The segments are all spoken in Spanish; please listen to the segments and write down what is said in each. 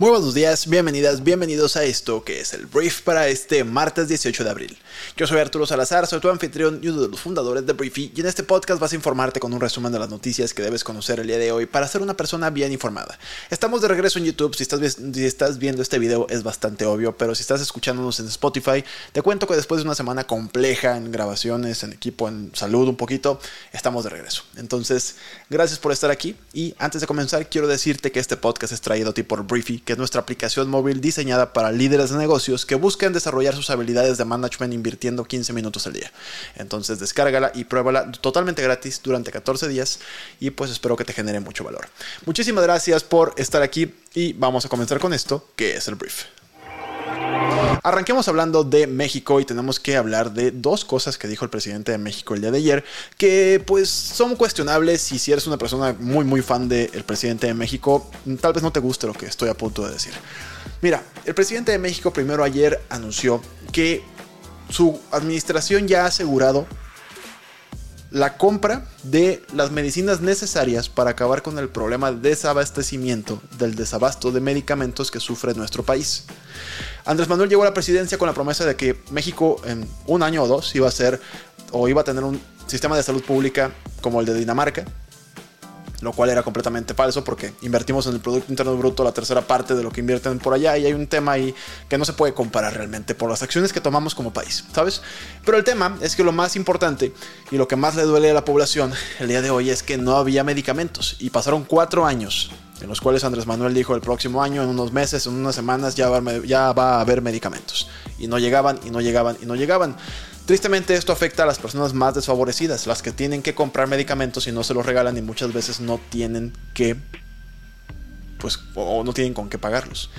Muy buenos días, bienvenidas, bienvenidos a esto que es el brief para este martes 18 de abril. Yo soy Arturo Salazar, soy tu anfitrión y uno de los fundadores de Briefy y en este podcast vas a informarte con un resumen de las noticias que debes conocer el día de hoy para ser una persona bien informada. Estamos de regreso en YouTube, si estás, estás viendo este video es bastante obvio, pero si estás escuchándonos en Spotify, te cuento que después de una semana compleja en grabaciones, en equipo, en salud un poquito, estamos de regreso. Entonces, gracias por estar aquí y antes de comenzar quiero decirte que este podcast es traído a ti por Briefy que es nuestra aplicación móvil diseñada para líderes de negocios que buscan desarrollar sus habilidades de management invirtiendo 15 minutos al día. Entonces descárgala y pruébala totalmente gratis durante 14 días y pues espero que te genere mucho valor. Muchísimas gracias por estar aquí y vamos a comenzar con esto que es el brief. Arranquemos hablando de México y tenemos que hablar de dos cosas que dijo el presidente de México el día de ayer, que pues son cuestionables y si eres una persona muy muy fan del presidente de México, tal vez no te guste lo que estoy a punto de decir. Mira, el presidente de México primero ayer anunció que su administración ya ha asegurado la compra de las medicinas necesarias para acabar con el problema de desabastecimiento del desabasto de medicamentos que sufre nuestro país. Andrés Manuel llegó a la presidencia con la promesa de que México en un año o dos iba a ser o iba a tener un sistema de salud pública como el de Dinamarca, lo cual era completamente falso porque invertimos en el Producto Interno Bruto la tercera parte de lo que invierten por allá y hay un tema ahí que no se puede comparar realmente por las acciones que tomamos como país, ¿sabes? Pero el tema es que lo más importante y lo que más le duele a la población el día de hoy es que no había medicamentos y pasaron cuatro años en los cuales Andrés Manuel dijo el próximo año, en unos meses, en unas semanas ya va, ya va a haber medicamentos. Y no llegaban, y no llegaban, y no llegaban. Tristemente esto afecta a las personas más desfavorecidas, las que tienen que comprar medicamentos y no se los regalan y muchas veces no tienen que, pues, o no tienen con qué pagarlos.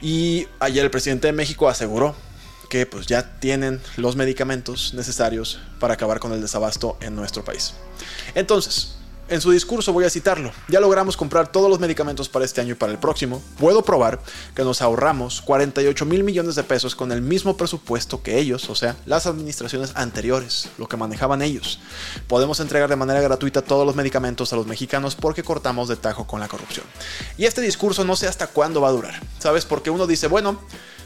Y ayer el presidente de México aseguró que pues ya tienen los medicamentos necesarios para acabar con el desabasto en nuestro país. Entonces, en su discurso voy a citarlo. Ya logramos comprar todos los medicamentos para este año y para el próximo. Puedo probar que nos ahorramos 48 mil millones de pesos con el mismo presupuesto que ellos, o sea, las administraciones anteriores, lo que manejaban ellos. Podemos entregar de manera gratuita todos los medicamentos a los mexicanos porque cortamos de tajo con la corrupción. Y este discurso no sé hasta cuándo va a durar. ¿Sabes? Porque uno dice, bueno,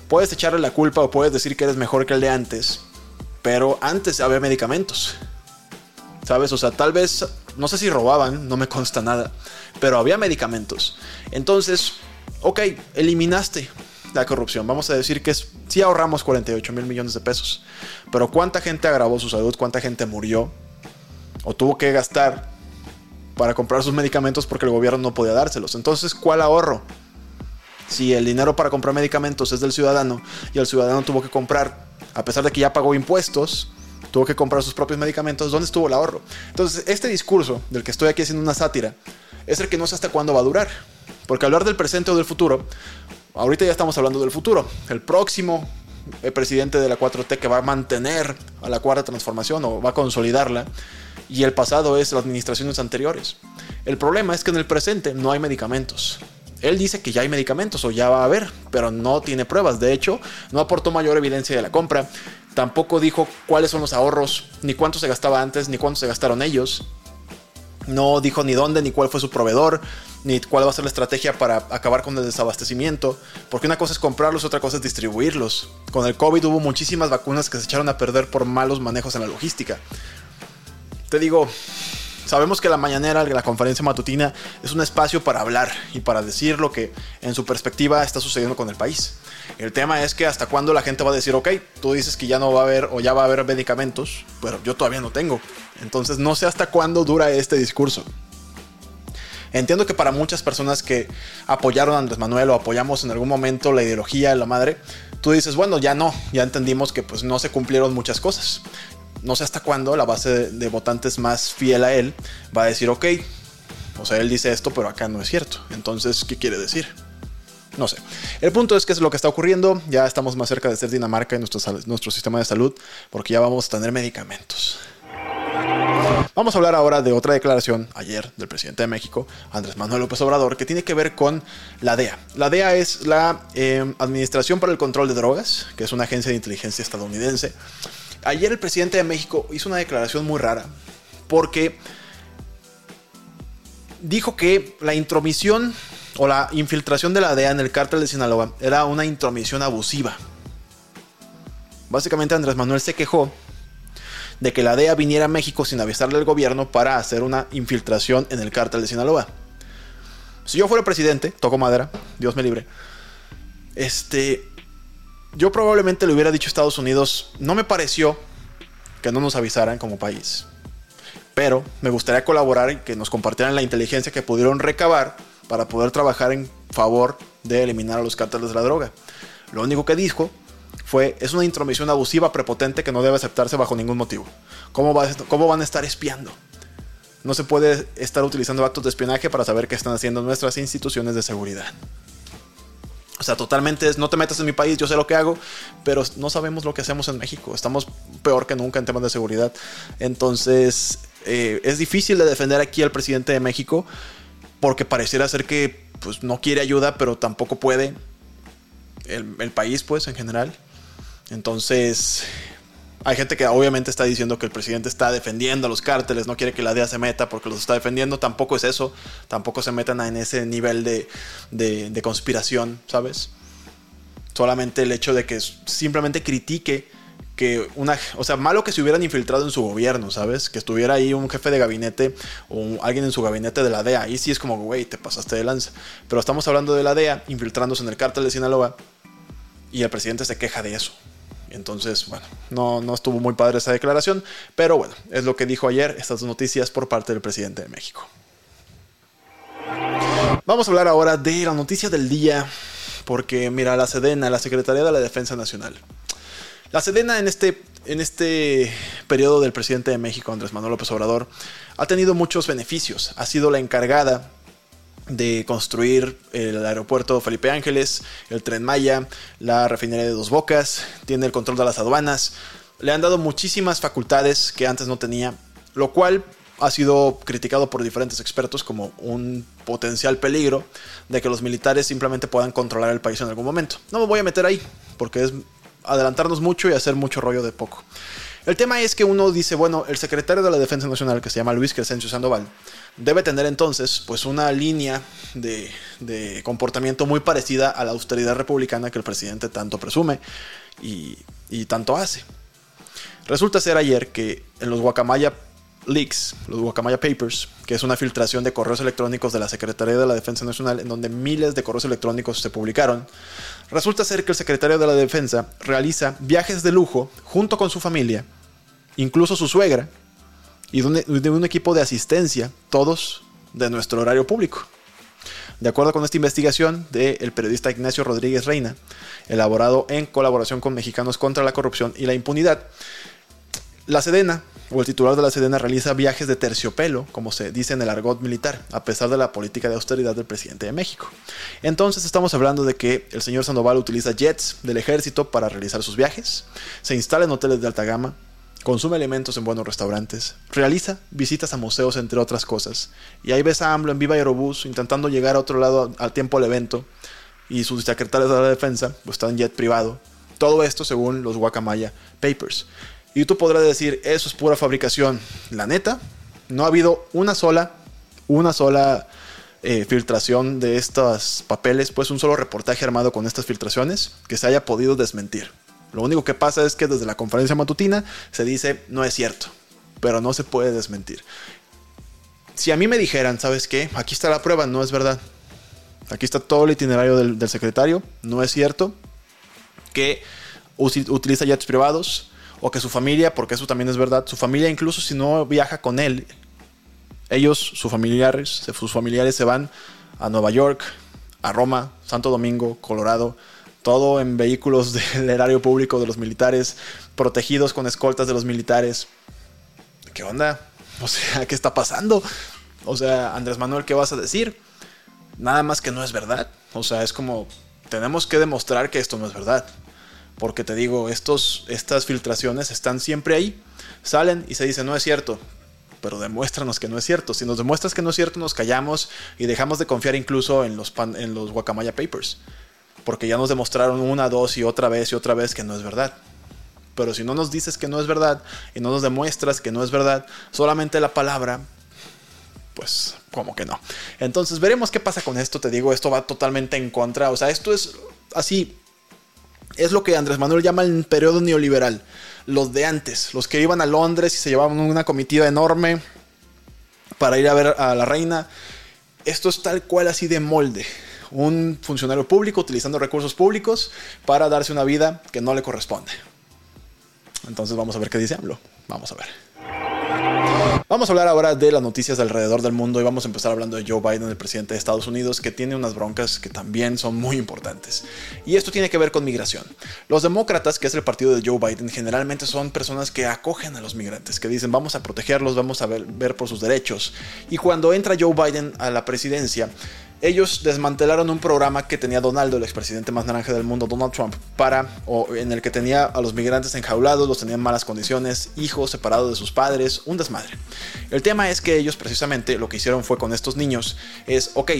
puedes echarle la culpa o puedes decir que eres mejor que el de antes, pero antes había medicamentos. ¿Sabes? O sea, tal vez no sé si robaban, no me consta nada, pero había medicamentos. Entonces, ok, eliminaste la corrupción. Vamos a decir que sí ahorramos 48 mil millones de pesos. Pero ¿cuánta gente agravó su salud? ¿Cuánta gente murió? ¿O tuvo que gastar para comprar sus medicamentos porque el gobierno no podía dárselos? Entonces, ¿cuál ahorro? Si el dinero para comprar medicamentos es del ciudadano y el ciudadano tuvo que comprar, a pesar de que ya pagó impuestos, tuvo que comprar sus propios medicamentos, ¿dónde estuvo el ahorro? Entonces, este discurso del que estoy aquí haciendo una sátira es el que no sé hasta cuándo va a durar. Porque hablar del presente o del futuro, ahorita ya estamos hablando del futuro. El próximo eh, presidente de la 4T que va a mantener a la cuarta transformación o va a consolidarla, y el pasado es las administraciones anteriores. El problema es que en el presente no hay medicamentos. Él dice que ya hay medicamentos o ya va a haber, pero no tiene pruebas. De hecho, no aportó mayor evidencia de la compra. Tampoco dijo cuáles son los ahorros, ni cuánto se gastaba antes, ni cuánto se gastaron ellos. No dijo ni dónde, ni cuál fue su proveedor, ni cuál va a ser la estrategia para acabar con el desabastecimiento. Porque una cosa es comprarlos, otra cosa es distribuirlos. Con el COVID hubo muchísimas vacunas que se echaron a perder por malos manejos en la logística. Te digo, sabemos que la mañanera, la conferencia matutina, es un espacio para hablar y para decir lo que en su perspectiva está sucediendo con el país. El tema es que hasta cuándo la gente va a decir, ok, tú dices que ya no va a haber o ya va a haber medicamentos, pero yo todavía no tengo. Entonces no sé hasta cuándo dura este discurso. Entiendo que para muchas personas que apoyaron a Andrés Manuel o apoyamos en algún momento la ideología de la madre, tú dices, bueno, ya no, ya entendimos que pues no se cumplieron muchas cosas. No sé hasta cuándo la base de, votantes más fiel a él va a decir, ok, o sea, él dice esto, pero acá no es cierto. Entonces, ¿qué quiere decir? No sé. El punto es que es lo que está ocurriendo. Ya estamos más cerca de ser Dinamarca en nuestro, nuestro sistema de salud porque ya vamos a tener medicamentos. Vamos a hablar ahora de otra declaración ayer del presidente de México, Andrés Manuel López Obrador, que tiene que ver con la DEA. La DEA es la eh, Administración para el Control de Drogas, que es una agencia de inteligencia estadounidense. Ayer el presidente de México hizo una declaración muy rara, porque dijo que la intromisión o la infiltración de la DEA en el cártel de Sinaloa era una intromisión abusiva. Básicamente Andrés Manuel se quejó de que la DEA viniera a México sin avisarle al gobierno para hacer una infiltración en el cártel de Sinaloa. Si yo fuera presidente, toco madera, Dios me libre. Este, yo probablemente le hubiera dicho a Estados Unidos, no me pareció que no nos avisaran como país. Pero me gustaría colaborar y que nos compartieran la inteligencia que pudieron recabar para poder trabajar en favor de eliminar a los cárteles de la droga. Lo único que dijo fue, es una intromisión abusiva, prepotente que no debe aceptarse bajo ningún motivo. ¿Cómo, ¿Cómo van a estar espiando? No se puede estar utilizando actos de espionaje para saber qué están haciendo nuestras instituciones de seguridad. O sea, totalmente es, no te metas en mi país, yo sé lo que hago, pero no sabemos lo que hacemos en México. Estamos peor que nunca en temas de seguridad. Entonces, eh, es difícil de defender aquí al presidente de México porque pareciera ser que pues, no quiere ayuda, pero tampoco puede. El, el país, pues, en general. Entonces, hay gente que obviamente está diciendo que el presidente está defendiendo a los cárteles, no quiere que la DEA se meta porque los está defendiendo. Tampoco es eso. Tampoco se metan en ese nivel de, de, conspiración, ¿sabes? Solamente el hecho de que simplemente critique que una, o sea, malo que se hubieran infiltrado en su gobierno, ¿sabes? Que estuviera ahí un jefe de gabinete o alguien en su gabinete de la DEA. Ahí sí es como, güey, te pasaste de lanza. Pero estamos hablando de la DEA infiltrándose en el cártel de Sinaloa y el presidente se queja de eso. Entonces, bueno, no, no estuvo muy padre esa declaración, pero bueno, es lo que dijo ayer estas noticias por parte del presidente de México. Vamos a hablar ahora de la noticia del día, porque mira, la Sedena, la Secretaría de la Defensa Nacional. La Sedena en este, en este periodo del presidente de México, Andrés Manuel López Obrador, ha tenido muchos beneficios. Ha sido la encargada de construir el aeropuerto Felipe Ángeles, el tren Maya, la refinería de Dos Bocas, tiene el control de las aduanas. Le han dado muchísimas facultades que antes no tenía, lo cual ha sido criticado por diferentes expertos como un potencial peligro de que los militares simplemente puedan controlar el país en algún momento. No me voy a meter ahí, porque es adelantarnos mucho y hacer mucho rollo de poco. El tema es que uno dice, bueno, el secretario de la Defensa Nacional, que se llama Luis Crescencio Sandoval, debe tener entonces pues una línea de, comportamiento muy parecida a la austeridad republicana que el presidente tanto presume y, y tanto hace. Resulta ser ayer que en los Guacamaya Leaks, los Guacamaya Papers, que es una filtración de correos electrónicos de la Secretaría de la Defensa Nacional, en donde miles de correos electrónicos se publicaron, resulta ser que el secretario de la Defensa realiza viajes de lujo junto con su familia, incluso su suegra, y de un, equipo de asistencia, todos de nuestro horario público. De acuerdo con esta investigación del periodista Ignacio Rodríguez Reina, elaborado en colaboración con Mexicanos contra la Corrupción y la Impunidad, la Sedena, o el titular de la Sedena, realiza viajes de terciopelo, como se dice en el argot militar, a pesar de la política de austeridad del presidente de México. Entonces estamos hablando de que el señor Sandoval utiliza jets del ejército para realizar sus viajes, se instala en hoteles de alta gama, consume alimentos en buenos restaurantes, realiza visitas a museos, entre otras cosas. Y ahí ves a AMLO en Viva Aerobús intentando llegar a otro lado al tiempo del evento. Y sus secretarios de la defensa pues, están en jet privado. Todo esto según los Guacamaya Papers. Y tú podrás decir, eso es pura fabricación. La neta, no ha habido una sola, una sola eh, filtración de estos papeles, pues un solo reportaje armado con estas filtraciones que se haya podido desmentir. Lo único que pasa es que desde la conferencia matutina se dice no es cierto, pero no se puede desmentir. Si a mí me dijeran, ¿sabes qué? Aquí está la prueba, no es verdad. Aquí está todo el itinerario del, secretario, no es cierto. Que utiliza jets privados o que su familia, porque eso también es verdad, su familia incluso si no viaja con él, ellos, sus familiares, sus familiares se van a Nueva York, a Roma, Santo Domingo, Colorado, todo en vehículos del erario público de los militares, protegidos con escoltas de los militares. ¿Qué onda? O sea, ¿qué está pasando? O sea, Andrés Manuel, ¿qué vas a decir? Nada más que no es verdad. O sea, es como, tenemos que demostrar que esto no es verdad. Porque te digo, estos, estas filtraciones están siempre ahí. Salen y se dice, no es cierto. pero demuéstranos que no es cierto. Si nos demuestras que no es cierto, nos callamos y dejamos de confiar incluso en los, en los Guacamaya Papers. Porque ya nos demostraron una, dos y otra vez y otra vez que no es verdad. Pero si no nos dices que no es verdad y no nos demuestras que no es verdad, solamente la palabra, pues como que no. Entonces veremos qué pasa con esto. Te digo, esto va totalmente en contra. O sea, esto es así. Es lo que Andrés Manuel llama el periodo neoliberal. Los de antes, los que iban a Londres y se llevaban una comitiva enorme para ir a ver a la reina. Esto es tal cual así de molde un funcionario público utilizando recursos públicos para darse una vida que no le corresponde. Entonces vamos a ver qué dice AMLO. Vamos a ver. Vamos a hablar ahora de las noticias alrededor del mundo y vamos a empezar hablando de Joe Biden, el presidente de Estados Unidos, que tiene unas broncas que también son muy importantes. Y esto tiene que ver con migración. Los demócratas, que es el partido de Joe Biden, generalmente son personas que acogen a los migrantes, que dicen vamos a protegerlos, vamos a ver, ver por sus derechos. Y cuando entra Joe Biden a la presidencia, ellos desmantelaron un programa que tenía Donaldo, el expresidente más naranja del mundo, Donald Trump, para, o en el que tenía a los migrantes enjaulados, los tenían en malas condiciones, hijos separados de sus padres, un desmadre. El tema es que ellos precisamente lo que hicieron fue con estos niños, es, ok,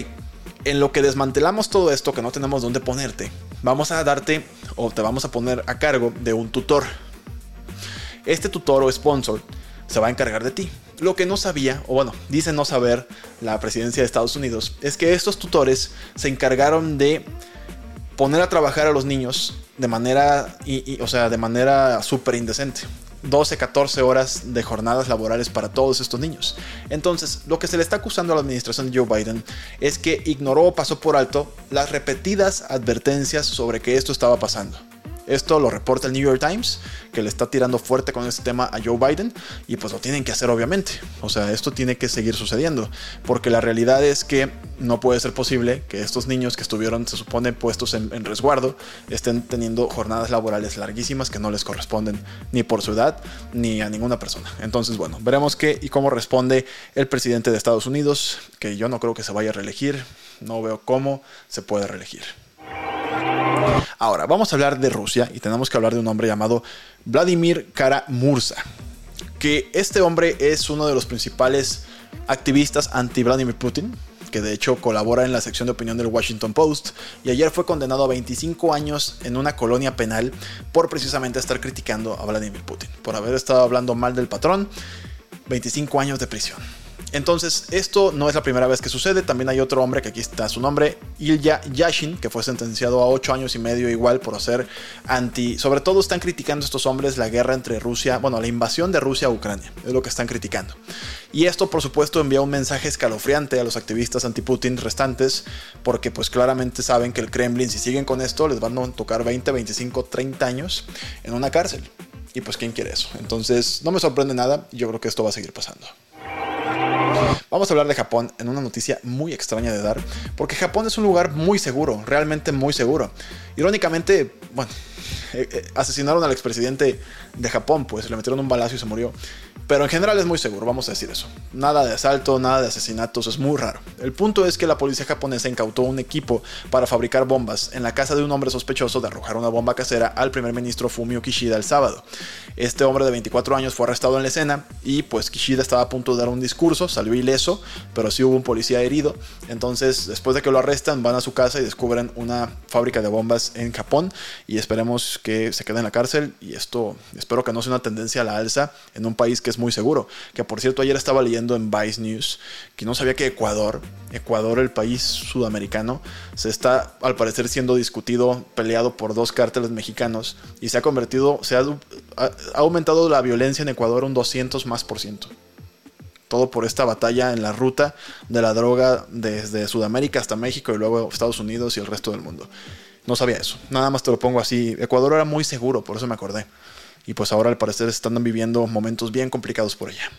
en lo que desmantelamos todo esto, que no tenemos dónde ponerte, vamos a darte o te vamos a poner a cargo de un tutor. Este tutor o sponsor se va a encargar de ti. Lo que no sabía, o bueno, dice no saber la presidencia de Estados Unidos, es que estos tutores se encargaron de poner a trabajar a los niños de manera, o sea, de manera súper indecente. 12, 14 horas de jornadas laborales para todos estos niños. Entonces, lo que se le está acusando a la administración de Joe Biden es que ignoró o pasó por alto las repetidas advertencias sobre que esto estaba pasando. Esto lo reporta el New York Times, que le está tirando fuerte con este tema a Joe Biden, y pues lo tienen que hacer obviamente. O sea, esto tiene que seguir sucediendo, porque la realidad es que no puede ser posible que estos niños que estuvieron, se supone, puestos en, resguardo, estén teniendo jornadas laborales larguísimas que no les corresponden ni por su edad ni a ninguna persona. Entonces, bueno, veremos qué y cómo responde el presidente de Estados Unidos, que yo no creo que se vaya a reelegir, no veo cómo se puede reelegir. Ahora, vamos a hablar de Rusia y tenemos que hablar de un hombre llamado Vladimir Kara-Murza, que este hombre es uno de los principales activistas anti-Vladimir Putin, que de hecho colabora en la sección de opinión del Washington Post, y ayer fue condenado a 25 años en una colonia penal por precisamente estar criticando a Vladimir Putin, por haber estado hablando mal del patrón, 25 años de prisión. Entonces, esto no es la primera vez que sucede. También hay otro hombre que aquí está su nombre, Ilya Yashin, que fue sentenciado a 8 años y medio igual por hacer anti... Sobre todo están criticando estos hombres la guerra entre Rusia, bueno, la invasión de Rusia a Ucrania. Es lo que están criticando. Y esto, por supuesto, envía un mensaje escalofriante a los activistas anti-Putin restantes, porque pues claramente saben que el Kremlin, si siguen con esto, les van a tocar 20, 25, 30 años en una cárcel. Y pues, ¿quién quiere eso? Entonces, no me sorprende nada. Yo creo que esto va a seguir pasando. Vamos a hablar de Japón en una noticia muy extraña de dar, porque Japón es un lugar muy seguro, realmente muy seguro. Irónicamente, bueno, eh, eh, asesinaron al expresidente de Japón, pues le metieron un balazo y se murió. Pero en general es muy seguro, vamos a decir eso. Nada de asalto, nada de asesinatos, es muy raro. El punto es que la policía japonesa incautó un equipo para fabricar bombas en la casa de un hombre sospechoso de arrojar una bomba casera al primer ministro Fumio Kishida el sábado. Este hombre de 24 años fue arrestado en la escena y pues Kishida estaba a punto de dar un discurso, salió ileso, pero sí hubo un policía herido. Entonces, después de que lo arrestan, van a su casa y descubren una fábrica de bombas en Japón y esperemos que se quede en la cárcel y esto espero que no sea una tendencia a la alza en un país que es muy seguro. Que por cierto, ayer estaba leyendo en Vice News que no sabía que Ecuador, Ecuador, el país sudamericano, se está al parecer siendo discutido, peleado por dos cárteles mexicanos y se ha convertido, se ha, ha aumentado la violencia en Ecuador un 200 más por ciento todo por esta batalla en la ruta de la droga desde Sudamérica hasta México y luego Estados Unidos y el resto del mundo. No sabía eso, nada más te lo pongo así. Ecuador era muy seguro, por eso me acordé y pues ahora al parecer están viviendo momentos bien complicados por allá.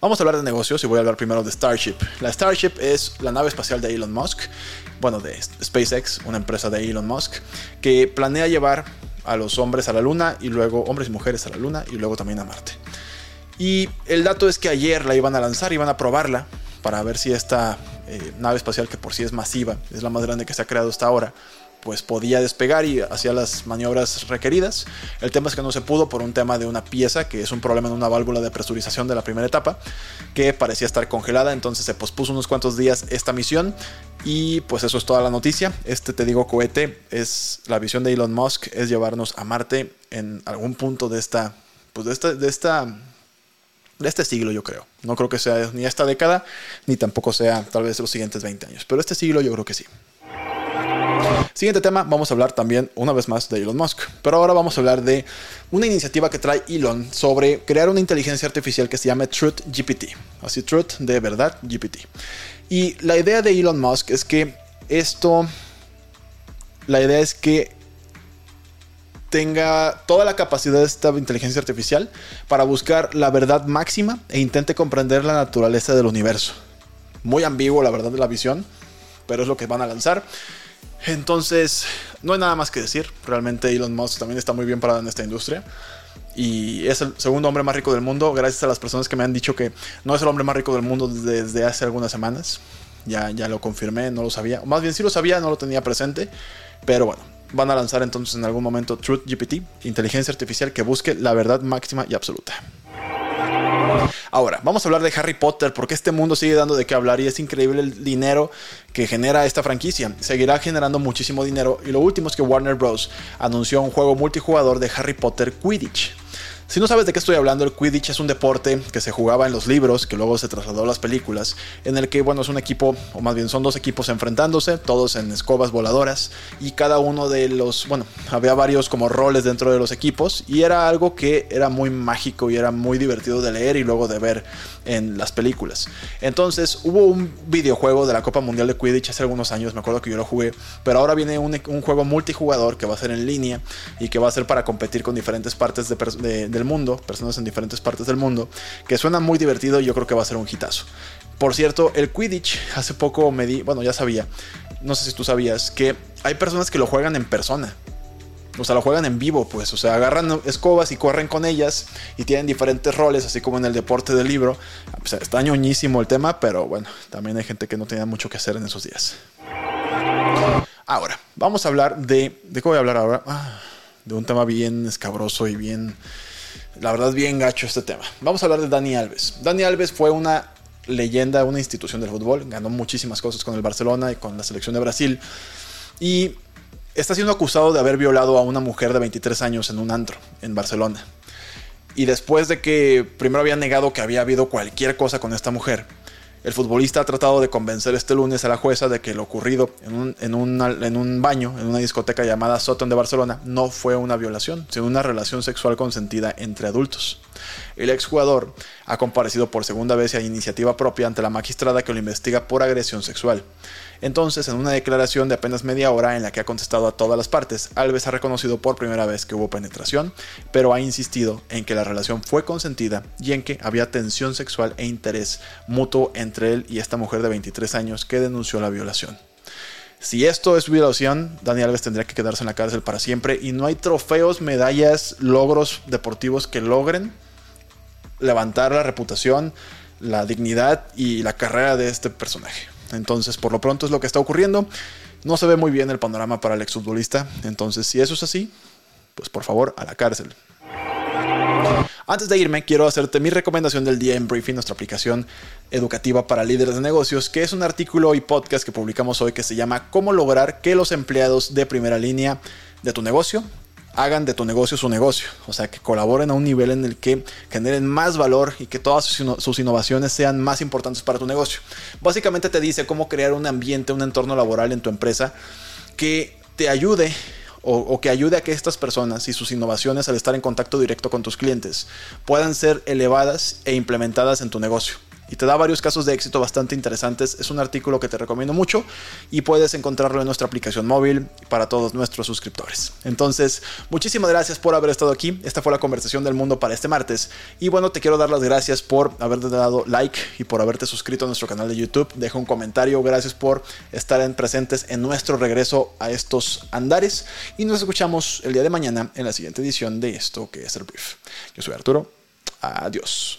Vamos a hablar de negocios y voy a hablar primero de Starship. La Starship es la nave espacial de Elon Musk, bueno, de SpaceX, una empresa de Elon Musk, que planea llevar a los hombres a la Luna y luego hombres y mujeres a la Luna y luego también a Marte. Y el dato es que ayer la iban a lanzar, iban a probarla para ver si esta eh, nave espacial, que por sí es masiva, es la más grande que se ha creado hasta ahora, pues podía despegar y hacía las maniobras requeridas. El tema es que no se pudo por un tema de una pieza, que es un problema en una válvula de presurización de la primera etapa, que parecía estar congelada, entonces se pospuso unos cuantos días esta misión y pues eso es toda la noticia. Este te digo cohete es la visión de Elon Musk es llevarnos a Marte en algún punto de esta pues de esta de esta de este siglo, yo creo. No creo que sea ni esta década, ni tampoco sea tal vez los siguientes 20 años. Pero este siglo yo creo que sí. Siguiente tema, vamos a hablar también una vez más de Elon Musk. Pero ahora vamos a hablar de una iniciativa que trae Elon sobre crear una inteligencia artificial que se llama Truth GPT. Así, Truth de verdad GPT. Y la idea de Elon Musk es que esto, la idea es que tenga toda la capacidad de esta inteligencia artificial para buscar la verdad máxima e intente comprender la naturaleza del universo. Muy ambiguo la verdad de la visión, pero es lo que van a lanzar. Entonces, no hay nada más que decir. Realmente Elon Musk también está muy bien parado en esta industria. Y es el segundo hombre más rico del mundo, gracias a las personas que me han dicho que no es el hombre más rico del mundo desde hace algunas semanas. Ya, ya lo confirmé, no lo sabía. más bien sí lo sabía, no lo tenía presente. Pero bueno, van a lanzar entonces en algún momento Truth GPT, inteligencia artificial que busque la verdad máxima y absoluta. Ahora, vamos a hablar de Harry Potter porque este mundo sigue dando de qué hablar y es increíble el dinero que genera esta franquicia. Seguirá generando muchísimo dinero y lo último es que Warner Bros. anunció un juego multijugador de Harry Potter Quidditch. Si no sabes de qué estoy hablando, el Quidditch es un deporte que se jugaba en los libros, que luego se trasladó a las películas, en el que, bueno, es un equipo, o más bien son dos equipos enfrentándose, todos en escobas voladoras, y cada uno de los, bueno, había varios como roles dentro de los equipos, y era algo que era muy mágico y era muy divertido de leer y luego de ver en las películas. Entonces, hubo un videojuego de la Copa Mundial de Quidditch hace algunos años, me acuerdo que yo lo jugué, pero ahora viene un, juego multijugador que va a ser en línea y que va a ser para competir con diferentes partes de, de mundo, personas en diferentes partes del mundo, que suena muy divertido y yo creo que va a ser un hitazo. Por cierto, el Quidditch, hace poco me di, bueno, ya sabía, no sé si tú sabías, que hay personas que lo juegan en persona. O sea, lo juegan en vivo, pues. O sea, agarran escobas y corren con ellas y tienen diferentes roles, así como en el deporte del libro. O sea, está ñoñísimo el tema, pero bueno, también hay gente que no tenía mucho que hacer en esos días. Ahora, vamos a hablar de. ¿De qué voy a hablar ahora? Ah, de un tema bien escabroso y bien la verdad, bien gacho este tema. Vamos a hablar de Dani Alves. Dani Alves fue una leyenda, una institución del fútbol. Ganó muchísimas cosas con el Barcelona y con la selección de Brasil. Y está siendo acusado de haber violado a una mujer de 23 años en un antro en Barcelona. Y después de que primero había negado que había habido cualquier cosa con esta mujer, el futbolista ha tratado de convencer este lunes a la jueza de que lo ocurrido en un, baño, en una discoteca llamada Soton de Barcelona, no fue una violación, sino una relación sexual consentida entre adultos. El exjugador ha comparecido por segunda vez a iniciativa propia ante la magistrada que lo investiga por agresión sexual. Entonces, en una declaración de apenas media hora en la que ha contestado a todas las partes, Alves ha reconocido por primera vez que hubo penetración, pero ha insistido en que la relación fue consentida y en que había tensión sexual e interés mutuo entre él y esta mujer de 23 años que denunció la violación. Si esto es violación, Dani Alves tendría que quedarse en la cárcel para siempre y no hay trofeos, medallas, logros deportivos que logren levantar la reputación, la dignidad y la carrera de este personaje. Entonces, por lo pronto es lo que está ocurriendo. No se ve muy bien el panorama para el exfutbolista. Entonces, si eso es así, pues por favor, a la cárcel. Antes de irme, quiero hacerte mi recomendación del día en Briefing, nuestra aplicación educativa para líderes de negocios, que es un artículo y podcast que publicamos hoy que se llama Cómo lograr que los empleados de primera línea de tu negocio hagan de tu negocio su negocio. O sea, que colaboren a un nivel en el que generen más valor y que todas sus innovaciones sean más importantes para tu negocio. Básicamente te dice cómo crear un ambiente, un entorno laboral en tu empresa que te ayude o, que ayude a que estas personas y sus innovaciones al estar en contacto directo con tus clientes puedan ser elevadas e implementadas en tu negocio y te da varios casos de éxito bastante interesantes. Es un artículo que te recomiendo mucho y puedes encontrarlo en nuestra aplicación móvil para todos nuestros suscriptores. Entonces, muchísimas gracias por haber estado aquí. Esta fue la conversación del mundo para este martes. Y bueno, te quiero dar las gracias por haberte dado like y por haberte suscrito a nuestro canal de YouTube. Deja un comentario. Gracias por estar en presentes en nuestro regreso a estos andares. Y nos escuchamos el día de mañana en la siguiente edición de esto que es el brief. Yo soy Arturo. Adiós.